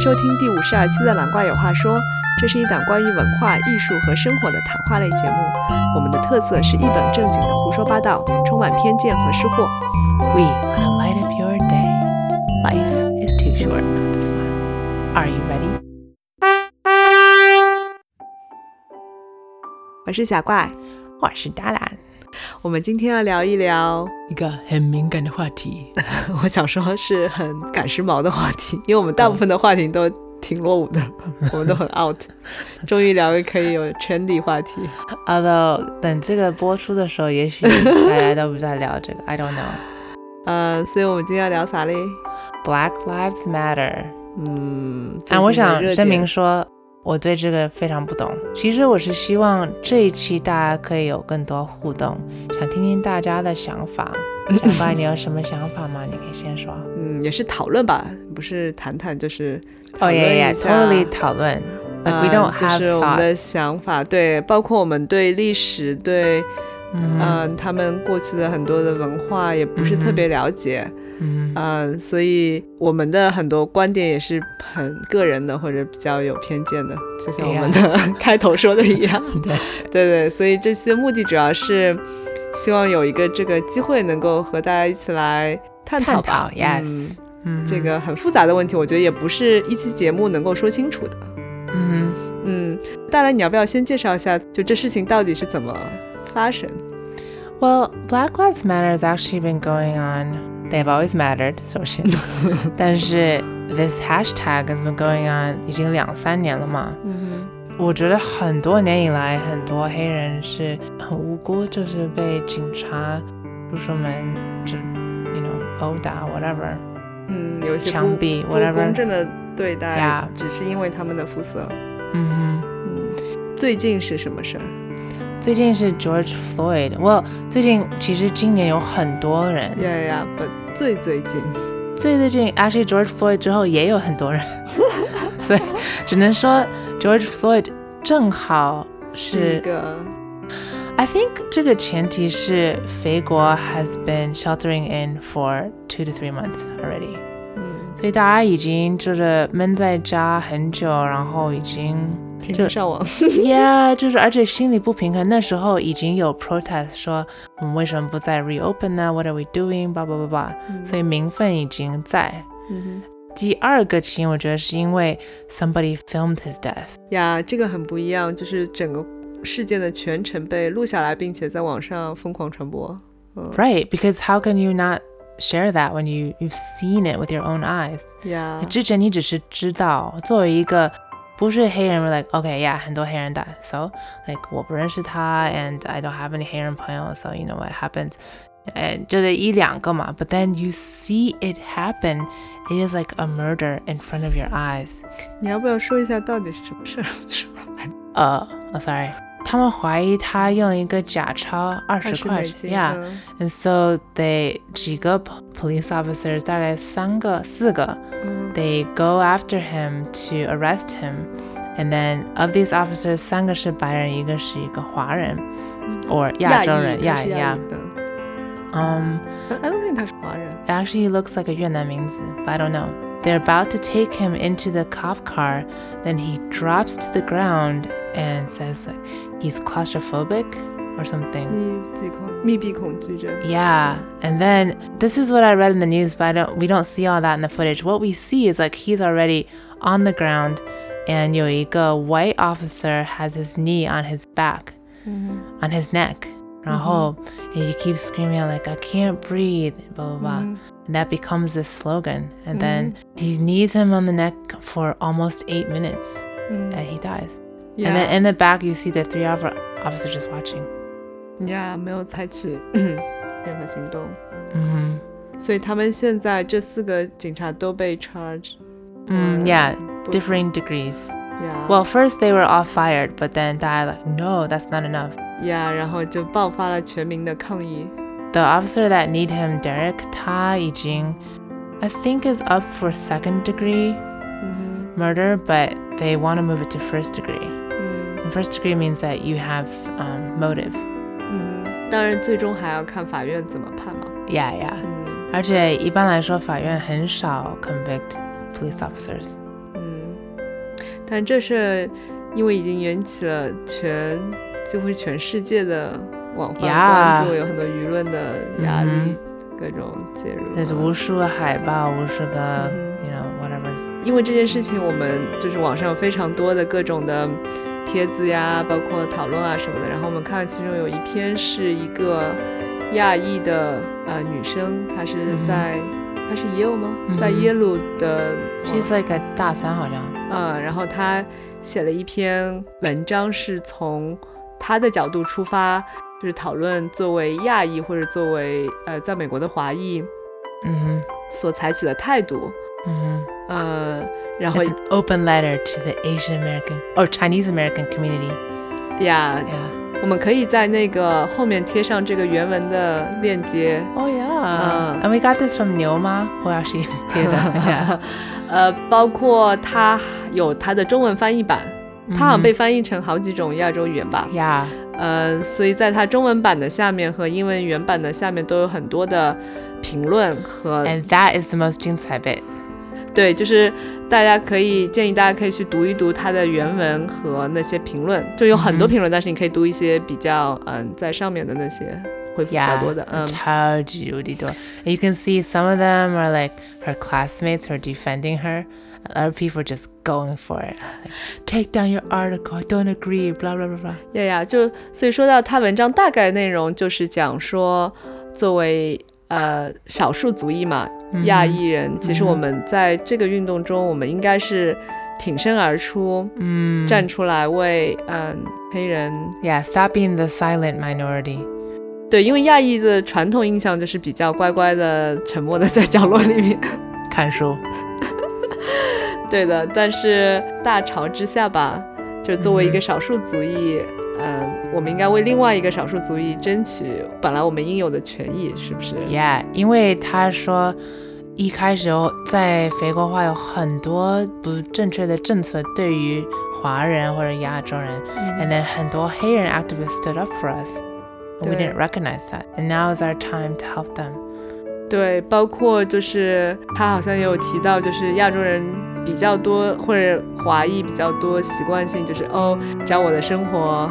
收听第五十二期的《懒怪有话说》，这是一档关于文化艺术和生活的谈话类节目。我们的特色是一本正经的胡说八道，充满偏见和失货。We want to light up your day. Life is too short not to smile. Are you ready? 我是小怪，我是大懒。我们今天要聊一聊，一个很敏感的话题。我想说是很赶时髦的话题，因为我们大部分的话题都挺落伍的，我们都很 out。终于聊个可以有 trendy 话题。Although 等这个播出的时候，也许大家都不在聊这个。I don't know. 呃，所以我们今天要聊啥嘞？Black Lives Matter. 嗯，啊，我想声明说，说，我对这个非常不懂。其实我是希望这一期大家可以有更多互动，想听听大家的想法。小白，你有什么想法吗？你可以先说。嗯，也是讨论吧，不是谈谈，就是讨哦论一下。，totally 讨论。Like we 呃 don't 就 have 是我们的想法，对，包括我们对历史，对，嗯嗯、他们过去的很多的文化也不是特别了解，嗯嗯、所以我们的很多观点也是很个人的或者比较有偏见的，就像我们的 开头说的一样，对，对对，所以这些目的主要是希望有一个这个机会能够和大家一起来探讨。探吧讨，yes，嗯，嗯这个很复杂的问题，我觉得也不是一期节目能够说清楚的。嗯。嗯，大来，你要不要先介绍一下，就这事情到底是怎么发生？，Well, Black Lives Matter has actually been going on. They've always mattered，首先，但是 this hashtag has been going on 已经两三年了嘛。嗯我觉得很多年以来，很多黑人是很无辜，就是被警察、叔叔们就，you know，殴打 whatever。嗯，有一些不枪毙不 whatever 公正的对待 Yeah 只是因为他们的肤色。嗯嗯，最近是什么事儿？哼，最近是 George Floyd。well，最近其实今年有很多人，呀呀呀，不，最最近，最最近 actually George Floyd 之后也有很多人，所以只能说 George Floyd 正好是一是个 I think 这个前提是肥国 has been sheltering in for two to three months already，嗯，所以大家已经就是闷在家很久，然后已经天天上网。yeah 就是而且心里不平衡，那时候已经有 protest 说我们为什么不再 reopen 呢？What are we doing？叭叭叭叭，所以民愤已经在。嗯第二个起因，我觉得是因为 somebody filmed his death。哼，呀，这个很不一样，就是整个事件的全程被录下来，并且在网上疯狂传播。嗯 Right, because how can you not share that when you you've seen it with your own eyes？、呀，之前你只是知道，作为一个不是黑人，we're like okay, yeah，很多黑人打，so like 我不认识他，and I don't have any 黑人朋友，so you know what happens。and 就是一两个嘛，but then you see it happen, it is like a murder in front of your eyes. 你要不要说一下到底是什么事儿？说呃、uh, oh, sorry，他们怀疑他用一个假钞二二十块十美金。 ，yeah。嗯 And so they 几个 po- police officers 大概三个四个嗯 they go after him to arrest him and then of these officers 三个是白人一个是一个华人 or 亚洲人亚裔他是亚亚亚裔的。 um I I don't think 他是华人。 actually he looks like a 越南名字 but I don't know they're about to take him into the cop car then he drops to the ground and says like he's claustrophobic or something. Yeah. And then this is what I read in the news, but I don't we don't see all that in the footage. What we see is like he's already on the ground and Yoiko, white officer, has his knee on his back, mm-hmm. on his neck. Mm-hmm. And he keeps screaming like I can't breathe, blah blah blah. Mm-hmm. And that becomes this slogan. And then mm-hmm. he knees him on the neck for almost eight minutes mm. and he dies. Yeah. And then in the back you see the three officers just watching. 呀，没有采取任何行动， hmm 所以他们现在这四个警察都被 charge。 Mm, Or yeah, book- differing degrees. 呀 Well, first they were all fired, but then Dai like, no, that's not enough. 呀，然后就爆发了全民的抗议。 The officer that need him, Derek, 他已经 I think is up for second degree 嗯 murder, but they want to move it to first degree. 哼，嗯 And first degree means that you have um, motive. 嗯，当然最终还要看法院怎么判嘛。Yeah, yeah. 嗯而且一般来说，法院很少 convict police officers. 嗯但这是因为已经引起了全几乎全世界的广泛关注，有很多舆论的压力嗯各种介入。那是无数个海报，无数个嗯，you know whatever。因为这件事情，我们就是网上有非常多的各种的帖子呀，包括讨论啊什么的。然后我们看其中有一篇是一个亚裔的呃女生，她是在、她是耶鲁吗？嗯在耶鲁的 She's like 大三好像。嗯，然后她写了一篇文章，是从她的角度出发，就是讨论作为亚裔或者作为呃在美国的华裔嗯所采取的态度。嗯呃，然哼。后 It's an open letter to the Asian American or Chinese American community. 呀 Yeah. 我们可以在那个后面贴上这个原文的链接。 Oh yeah. Uh. and we got this from 牛妈，who actually did that. Yeah. 呃，包括它有它的中文翻译版，它好像被翻译成好几种亚洲语言吧。 Yeah. 呃，所以在它中文版的下面和英文原版的下面都有很多的评论和 And that is the most 精彩 bit. 对，就是大家可以建议大家可以去读一读它的原文和那些评论，就有很多评论，但是你可以读一些比较嗯在上面的那些回复比较 Yeah. 多的，嗯。超级无敌多. And you can see some of them are like her classmates who are defending her. Other people are just going for it. Take down your article. I don't agree. Blah blah blah blah. 呀呀，就所以说到他文章大概内容就是讲说，作为呃少数族裔嘛，亚裔人，其实我们在这个运动中，我们应该是挺身而出，Mm. 站出来为嗯黑人。Yeah. Stop being the silent minority. 对，因为亚裔的传统印象就是比较乖乖的、沉默的在角落里面。看书。对的，但是大潮之下吧，就是作为一个少数族裔，嗯、我们应该为另外一个少数族裔争取本来我们应有的权益，是不是？Yeah，因为他说一开始哦在肥国话有很多不正确的政策对于华人或者亚洲人、a n d then 很多黑人 activists stood up for us。We didn't recognize that, and now is our time to help them. 对，包括就是他好像也有提到，就是亚洲人比较多，或者华裔比较多，习惯性就是哦，只要我的生活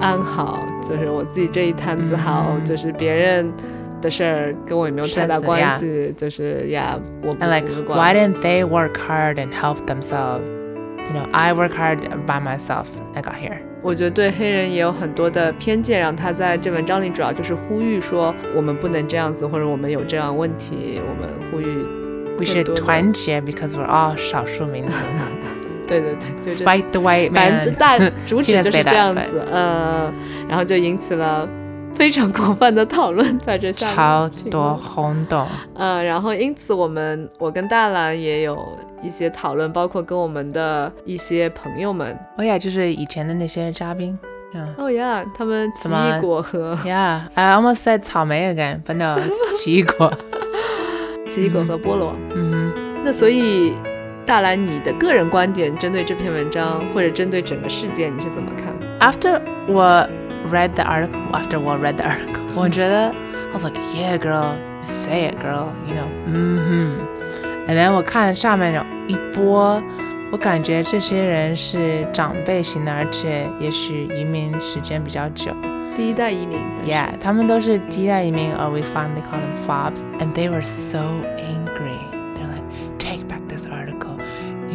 安好，就是我自己这一摊子好，嗯就是别人的事儿跟我也没有太大关系，就是呀，我不 like, 不管 why didn't they work hard and help themselves? You know, I work hard by myself. I got here. 我觉得对黑人也有很多的偏见，然后他在这文章里主要就是呼吁说，我们不能这样子，或者我们有这样问题，我们呼吁，We should 更多的团结 because we're all 少数民族。对对对，就是 Fight the white 反.正就大主旨就是这样子，呃，然后就引起了非常广泛的讨论在这下面超多轰动。呃，然后因此我们我跟大兰也有一些讨论，包括跟我们的一些朋友们，哦呀，就是以前的那些嘉宾。嗯哦呀，他们奇异果和 Yeah, I almost said 草莓 again, but no, 奇异果。奇异果和菠萝。嗯那所以，大兰，你的个人观点针对这篇文章，或者针对整个事件，你是怎么看？ After 我 read the article, after 我 read the article, 我觉得 I was like, yeah, girl, say it, girl, you know, 嗯哼。And then 我看上面有一波，我感觉这些人是长辈型的，而且也许移民时间比较久。第一代移民但是 Yeah，他们都是第一代移民，or we finally call them fobs, and they were so angry.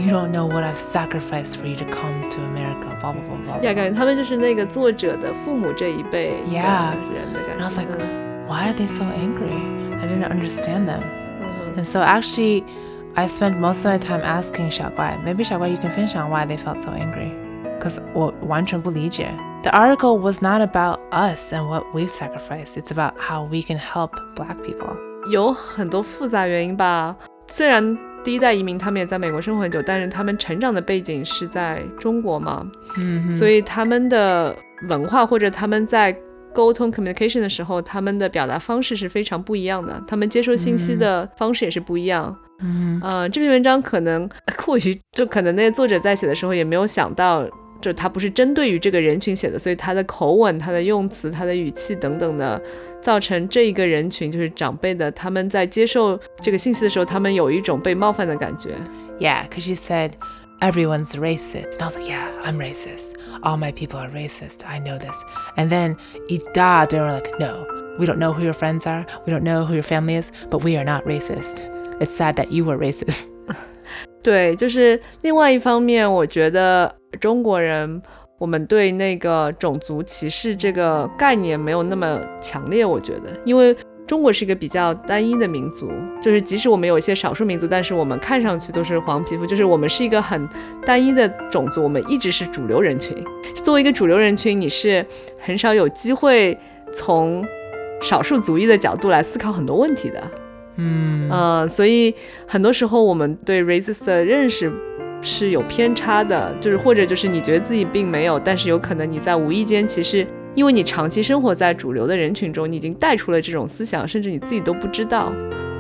You don't know what I've sacrificed for you to come to America. Blah blah blah blah. 呀， blah. 感觉他们就是那个作者的父母这一辈的 Yeah. 人的感 And I was 觉。 like, 嗯 why are they so angry? I didn't understand them. 嗯 And so actually, I spent most of my time asking 小怪, maybe 小怪 you can 分享 why they felt so angry. Because 我完全不理解. The article was not about us and what we've sacrificed. It's about how we can help black people. 有很多复杂原因吧。虽然 第一代移民他们也在美国生活很久，但是他们成长的背景是在中国嘛，嗯所以他们的文化或者他们在沟通 communication 的时候，他们的表达方式是非常不一样的，他们接收信息的方式也是不一样。嗯呃，这篇文章可能 过于就可能那个作者在写的时候也没有想到，就他不是针对于这个人群写的，所以他的口吻、他的用词、他的语气等等的，造成这一个人群就是长辈的，他们在接受这个信息的时候，他们有一种被冒犯的感觉。 Yeah, because she said, everyone's racist. And I was like, yeah, I'm racist. All my people are racist. I know this. And then ida, they were like, no, we don't know who your friends are. We don't know who your family is, but we are not racist. It's sad that you were racist. 对，就是另外一方面，我觉得 中国人我们对那个种族歧视这个概念没有那么强烈，我觉得，因为中国是一个比较单一的民族，就是即使我们有一些少数民族，但是我们看上去都是黄皮肤，就是我们是一个很单一的种族，我们一直是主流人群。作为一个主流人群，你是很少有机会从少数族裔的角度来思考很多问题的。嗯呃，所以很多时候我们对 racist 的认识。是有偏差的，就是或者就是你觉得自己并没有，但是有可能你在无意间，其实因为你长期生活在主流的人群中，你已经带出了这种思想，甚至你自己都不知道。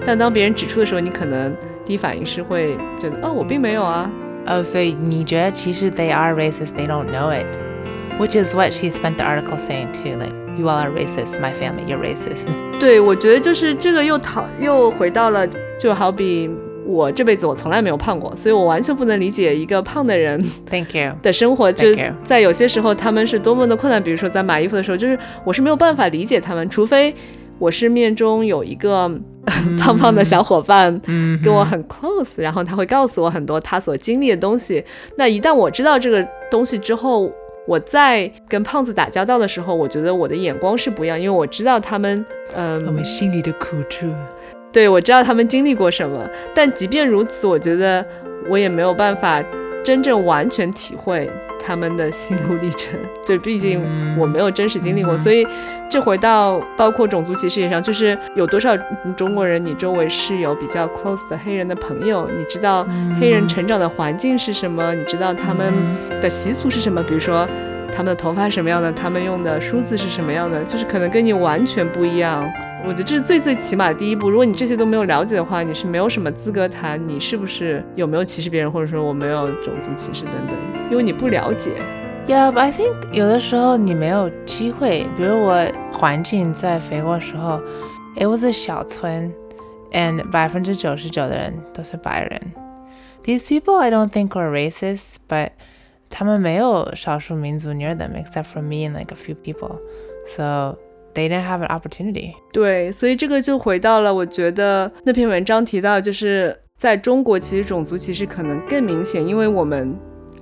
但当别人指出的时候，你可能第一反应是会觉得，哦，我并没有啊。哦，所以你觉得其实 they are racist, they don't know it, which is what she spent the article saying too, like you all are racist, my family, you're racist. 对，我觉得就是这个又讨又回到了，就好比。我这辈子我从来没有胖过，所以我完全不能理解一个胖的人 Thank you 的生活。就在有些时候，他们是多么的困难。比如说在买衣服的时候，就是我是没有办法理解他们，除非我是面中有一个 胖胖的小伙伴，跟我很 close，然后他会告诉我很多他所经历的东西。那一旦我知道这个东西之后，我在跟胖子打交道的时候，我觉得我的眼光是不一样，因为我知道他们，嗯，我们心里的苦处。对，我知道他们经历过什么，但即便如此，我觉得我也没有办法真正完全体会他们的心路历程。就毕竟我没有真实经历过，所以这回到包括种族歧视上，就是有多少中国人，你周围是有比较 close 的黑人的朋友，你知道黑人成长的环境是什么，你知道他们的习俗是什么，比如说他们的头发什么样的，他们用的梳子是什么样的，就是可能跟你完全不一样。我觉得这是最最起码的第一步。如果你这些都没有了解的话，你是没有什么资格谈你是不是有没有歧视别人，或者说我没有种族歧视等等，因为你不了解。Yeah, but I think 有的时候你没有机会。比如我环境在肥国时候，it was a 小村，and 百分之九十九的人都是白人。These people I don't think were racist, but 他们没有少数民族 near them except for me and like a few people. So They didn't have an opportunity。对，所以这个就回到了，我觉得那篇文章提到，就是在中国，其实种族歧视可能更明显，因为我们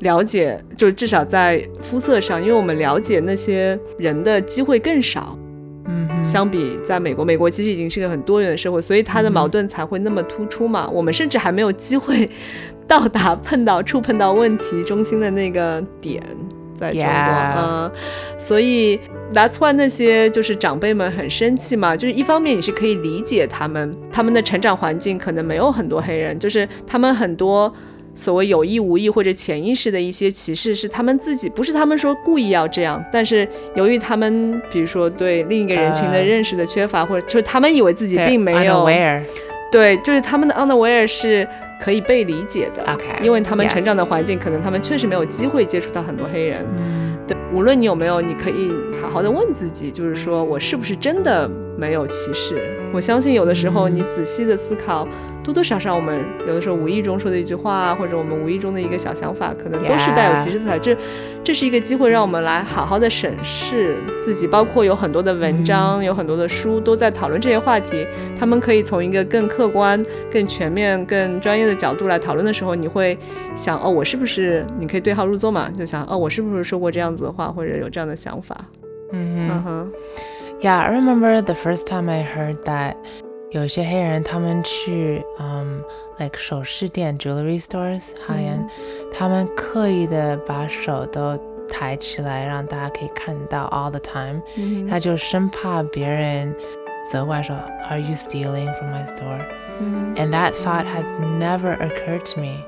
了解，就至少在肤色上，因为我们了解那些人的机会更少。嗯，相比在美国，美国其实已经是个很多元的社会，所以它的矛盾才会那么突出嘛。我们甚至还没有机会到达碰到、触碰到问题中心的那个点。在中国，嗯，所以 that's why 那些就是长辈们很生气嘛，就是一方面你是可以理解他们，他们的成长环境可能没有很多黑人，就是他们很多所谓有意无意或者潜意识的一些歧视是他们自己，不是他们说故意要这样，但是由于他们比如说对另一个人群的认识的缺乏，或者就是他们以为自己并没有，对，就是他们的 unaware 是。可以被理解的因为他们成长的环境，可能他们确实没有机会接触到很多黑人。对，无论你有没有，你可以好好的问自己，就是说我是不是真的没有歧视？我相信有的时候你仔细的思考。多多少少，我们有的时候无意中说的一句话，或者我们无意中的一个小想法，可能都是带有歧视色彩。这，这是一个机会，让我们来好好的审视自己。包括有很多的文章，有很多的书都在讨论这些话题。他们可以从一个更客观、更全面、更专业的角度来讨论的时候，你会想：哦，我是不是？你可以对号入座嘛？就想：哦，我是不是说过这样子的话，或者有这样的想法？嗯哼。Yeah, I remember the first time I heard that. 有些黑人他们去嗯，like 首饰店 jewelry stores high end，、嗯、他们刻意的把手都抬起来，让大家可以看到 all the time，、嗯、他就生怕别人责怪说 Are you stealing from my store？、嗯、And that thought has never occurred to me、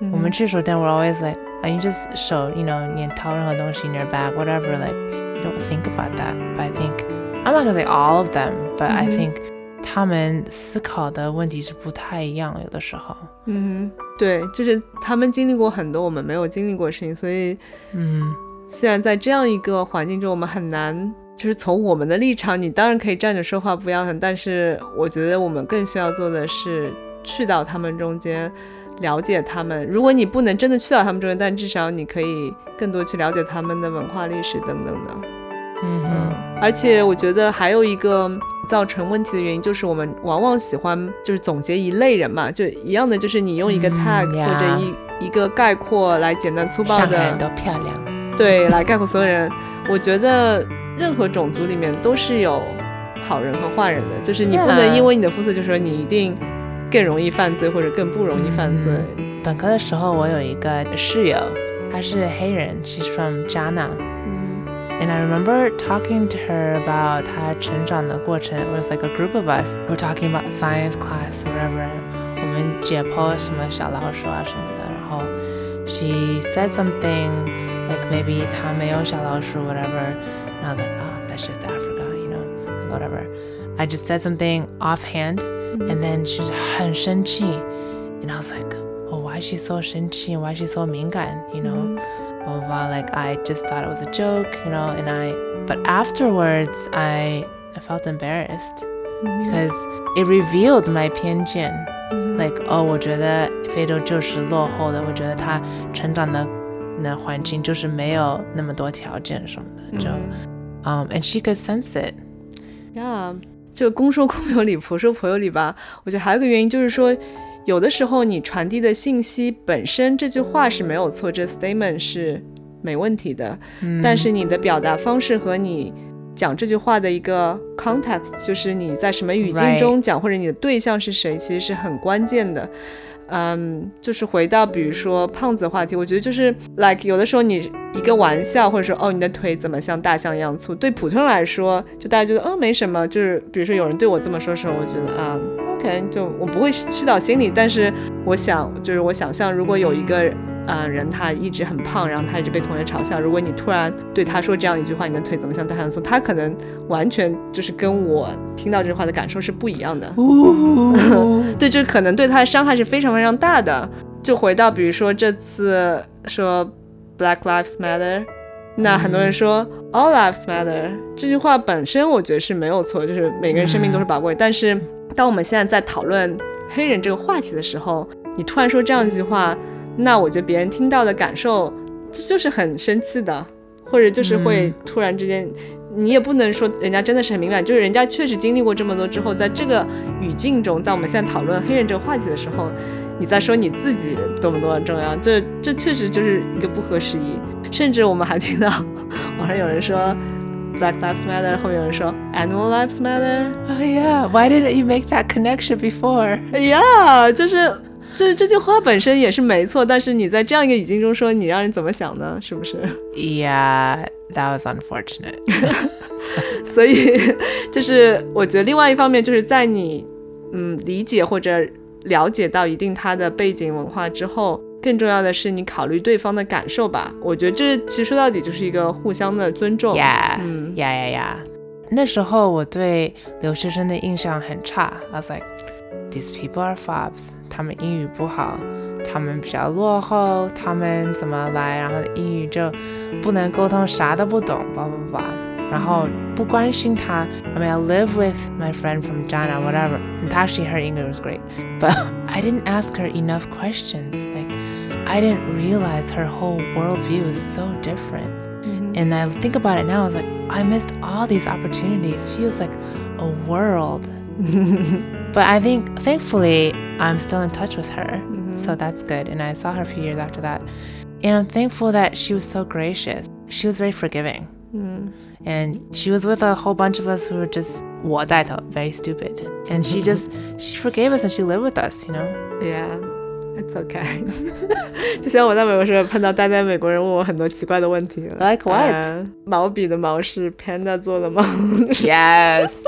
嗯。我们去手店，we're always like you just show you know 你掏任何东西 in your bag whatever like you don't think about that. But I think I'm not gonna say all of them, but I think 他们思考的问题是不太一样，有的时候。嗯，对，就是他们经历过很多我们没有经历过的事情，所以，嗯，现在在这样一个环境中，我们很难，就是从我们的立场，你当然可以站着说话不腰疼，但是我觉得我们更需要做的是去到他们中间，了解他们。如果你不能真的去到他们中间，但至少你可以更多去了解他们的文化历史等等的。嗯哼，而且我觉得还有一个造成问题的原因，就是我们往往喜欢就是总结一类人嘛，就一样的，就是你用一个 tag 或者一一个概括来简单粗暴的，人都漂亮，对，来概括所有人。我觉得任何种族里面都是有好人和坏人的，就是你不能因为你的肤色就说你一定更容易犯罪或者更不容易犯罪。本科的时候，我有一个室友，他是黑人，she's from Ghana。And I remember talking to her about 她成长的过程. It was like a group of us. We were talking about science class, whatever. 我们解剖什么小老鼠啊什么的。然后 she said something like maybe 她没有小老鼠 whatever. And I was like, oh, that's just Africa, you know, whatever. I just said something offhand, and then she was 很生气. And I was like, oh, why is she so 生气? Why is she so 敏感? You know. Mm -hmm blah, blah, blah. Like I just thought it was a joke, you know, and I, but afterwards I, I felt embarrassed mm-hmm. because it revealed my 偏见. Mm-hmm. Like, oh, 我觉得非洲就是落后的，我觉得他成长的那环境就是没有那么多条件什么的，就，嗯、um,，and she could sense it. Yeah，就公说公有理，婆说婆有理吧。我觉得还有个原因就是说。 有的时候，你传递的信息本身这句话是没有错，这 statement 是没问题的。但是你的表达方式和你讲这句话的一个 context，就是你在什么语境中讲，或者你的对象是谁，其实是很关键的。嗯，就是回到比如说胖子话题，我觉得就是 like 有的时候你一个玩笑，或者说哦你的腿怎么像大象一样粗，对普通人来说，就大家觉得哦没什么。就是比如说有人对我这么说时候，我觉得啊。可能就我不会去到心里，但是我想，就是我想象，如果有一个呃人他一直很胖，然后他一直被同学嘲笑，如果你突然对他说这样一句话，你的腿怎么像大象粗？他可能完全就是跟我听到这句话的感受是不一样的。对，就可能对他的伤害是非常非常大的。就回到比如说这次说 Black Lives Matter，那很多人说 All Lives Matter 这句话本身我觉得是没有错，就是每个人生命都是宝贵，但是。当我们现在在讨论黑人这个话题的时候，你突然说这样一句话，那我觉得别人听到的感受就是很生气的，或者就是会突然之间，你也不能说人家真的是很敏感，就是人家确实经历过这么多之后，在这个语境中，在我们现在讨论黑人这个话题的时候，你在说你自己多么多么重要，这这确实就是一个不合时宜。甚至我们还听到 网上有人说。Black Lives Matter，后面有人说 Animal Lives Matter。Oh yeah, why didn't you make that connection before? Yeah，就是就是这句话本身也是没错，但是你在这样一个语境中说，你让人怎么想呢？是不是？Yeah, that was unfortunate. 所以就是我觉得另外一方面就是在你嗯理解或者了解到一定他的背景文化之后。 更重要的是，你考虑对方的感受吧。我觉得这其实说到底就是一个互相的尊重。呀，嗯，呀呀呀。那时候我对留学生的印象很差。I was like, these people are fobs。他们英语不好，他们比较落后，他们怎么来，然后英语就不能沟通，啥都不懂，叭叭叭。然后不关心他。I mean, I live with my friend from China, whatever. And actually, her English was great, but I didn't ask her enough questions. Like. I didn't realize her whole worldview is so different. Mm-hmm. And I think about it now, I was like, I missed all these opportunities. She was like a world. but I think, thankfully, I'm still in touch with her. Mm-hmm. So that's good. And I saw her a few years after that. And I'm thankful that she was so gracious. She was very forgiving. Mm. And she was with a whole bunch of us who were just what I thought, very stupid. And she just she forgave us and she lived with us, you know? Yeah. It's okay，就像我在美国时候碰到待在美国人问我很多奇怪的问题，Like what？毛笔的毛是 Panda 做的吗？Yes。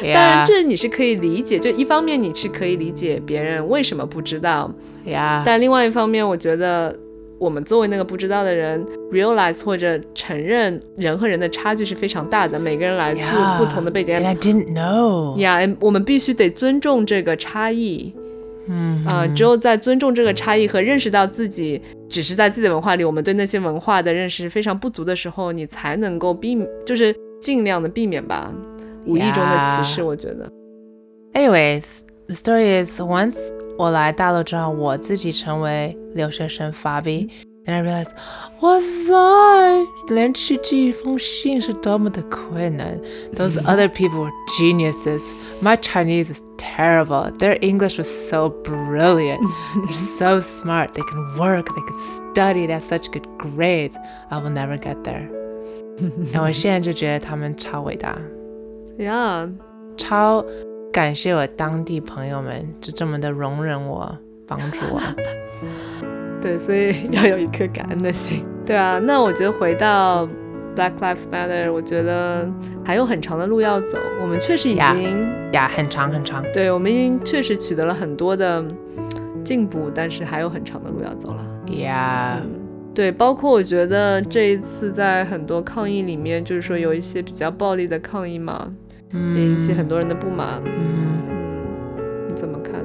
当然，这你是可以理解，就一方面你是可以理解别人为什么不知道，Yeah。但另外一方面，我觉得我们作为那个不知道的人，realize 或者承认人和人的差距是非常大的，每个人来自不同的背景。And I didn't know。Yeah，我们必须得尊重这个差异。嗯啊，只有在尊重这个差异和认识到自己只是在自己的文化里，我们对那些文化的认识非常不足的时候，你才能够避，就是尽量的避免吧，无意中的歧视。我觉得。Anyways, the story is once 我来大陆之后，我自己成为留学生发 币。And I realized，哇塞，连去寄一封信是多么的困难。Those other people were geniuses. My Chinese is terrible. Their English was so brilliant. They're so smart. They can work. They can study. They have such good grades. I will never get there. 然后我现在就觉得他们超伟大，Yeah，超感谢我当地朋友们，就这么的容忍我，帮助我。 对，所以 要有一颗感恩的心。对啊，那我觉得回到 Black Lives Matter，我觉得还有很长的路要走。我们确实已经呀，很长很长。对，我们已经确实取得了很多的进步，但是还有很长的路要走了。呀，对，包括我觉得这一次在很多抗议里面，就是说有一些比较暴力的抗议嘛，也引起很多人的不满。嗯，你怎么看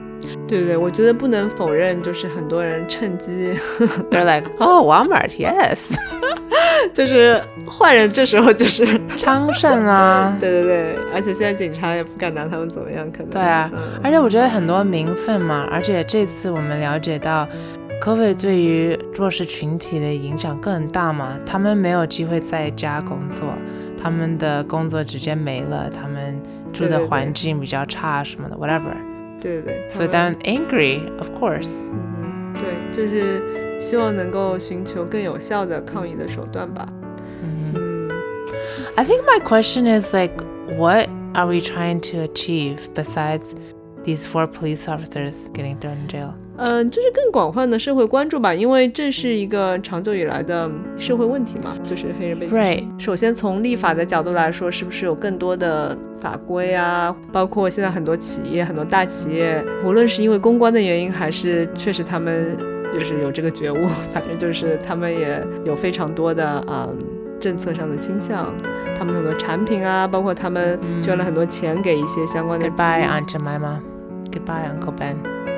对对对，我觉得不能否认，就是很多人趁机，they're like，哦，Walmart，yes，就是坏人这时候就是昌盛啊，对对对，而且现在警察也不敢拿他们怎么样，可能对啊，而且我觉得很多名分嘛，而且这次我们了解到，COVID 对于弱势群体的影响更大嘛，他们没有机会在家工作，他们的工作直接没了，他们住的环境比较差什么的，whatever。对对对，so then angry, of course。嗯，对，就是希望能够寻求更有效的抗议的手段吧。嗯，I think my question is like, what are we trying to achieve besides these four police officers getting thrown in jail? 嗯，就是更广泛的社会关注吧，因为这是一个长久以来的社会问题嘛，就是黑人被歧视。首先从立法的角度来说，是不是有更多的法规啊？包括现在很多企业，很多大企业，无论是因为公关的原因，还是确实他们就是有这个觉悟，反正就是他们也有非常多的嗯政策上的倾向，他们很多产品啊，包括他们捐了很多钱给一些相关的。Goodbye, Aunt Jemima. Goodbye, Uncle Ben.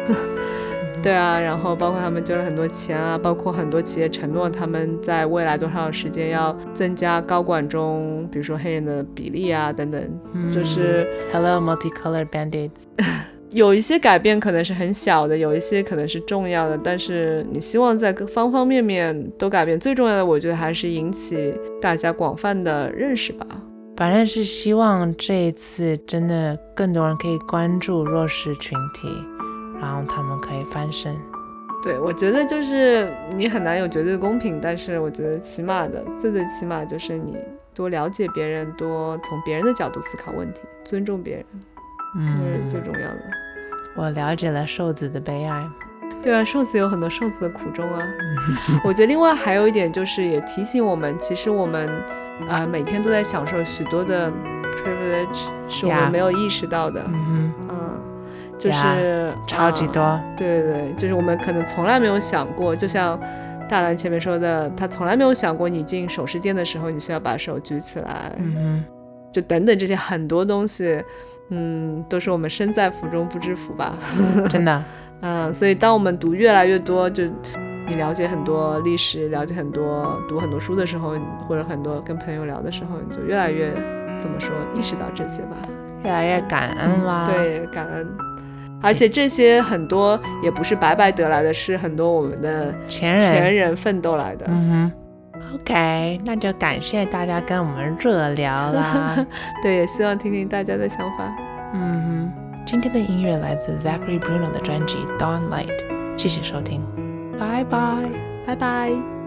对啊，然后包括他们捐了很多钱啊，包括很多企业承诺他们在未来多少时间要增加高管中，比如说黑人的比例啊等等，就是 Hello multicolored band-aids，有一些改变可能是很小的，有一些可能是重要的，但是你希望在各方方面面都改变，最重要的我觉得还是引起大家广泛的认识吧。反正是希望这一次真的更多人可以关注弱势群体。然后他们可以翻身。对，我觉得就是你很难有绝对的公平，但是我觉得起码的最最起码就是你多了解别人，多从别人的角度思考问题，尊重别人，嗯，这是最重要的。我了解了瘦子的悲哀。对啊，瘦子有很多瘦子的苦衷啊。我觉得另外还有一点就是也提醒我们，其实我们啊每天都在享受许多的 privilege，是我们没有意识到的。嗯。就是超级多，对对对，就是我们可能从来没有想过，就像大兰前面说的，他从来没有想过，你进首饰店的时候，你需要把手举起来，嗯，就等等这些很多东西，嗯，都是我们身在福中不知福吧，真的，嗯，所以当我们读越来越多，就你了解很多历史，了解很多，读很多书的时候，或者很多跟朋友聊的时候，你就越来越怎么说，意识到这些吧，越来越感恩啦，对，感恩。而且这些很多也不是白白得来的，是很多我们的前人前人奋斗来的。嗯哼，OK，那就感谢大家跟我们热聊啦。对，也希望听听大家的想法。嗯哼，今天的音乐来自 Zachary Bruno 的专辑《Dawn Light》，谢谢收听，拜拜，拜拜。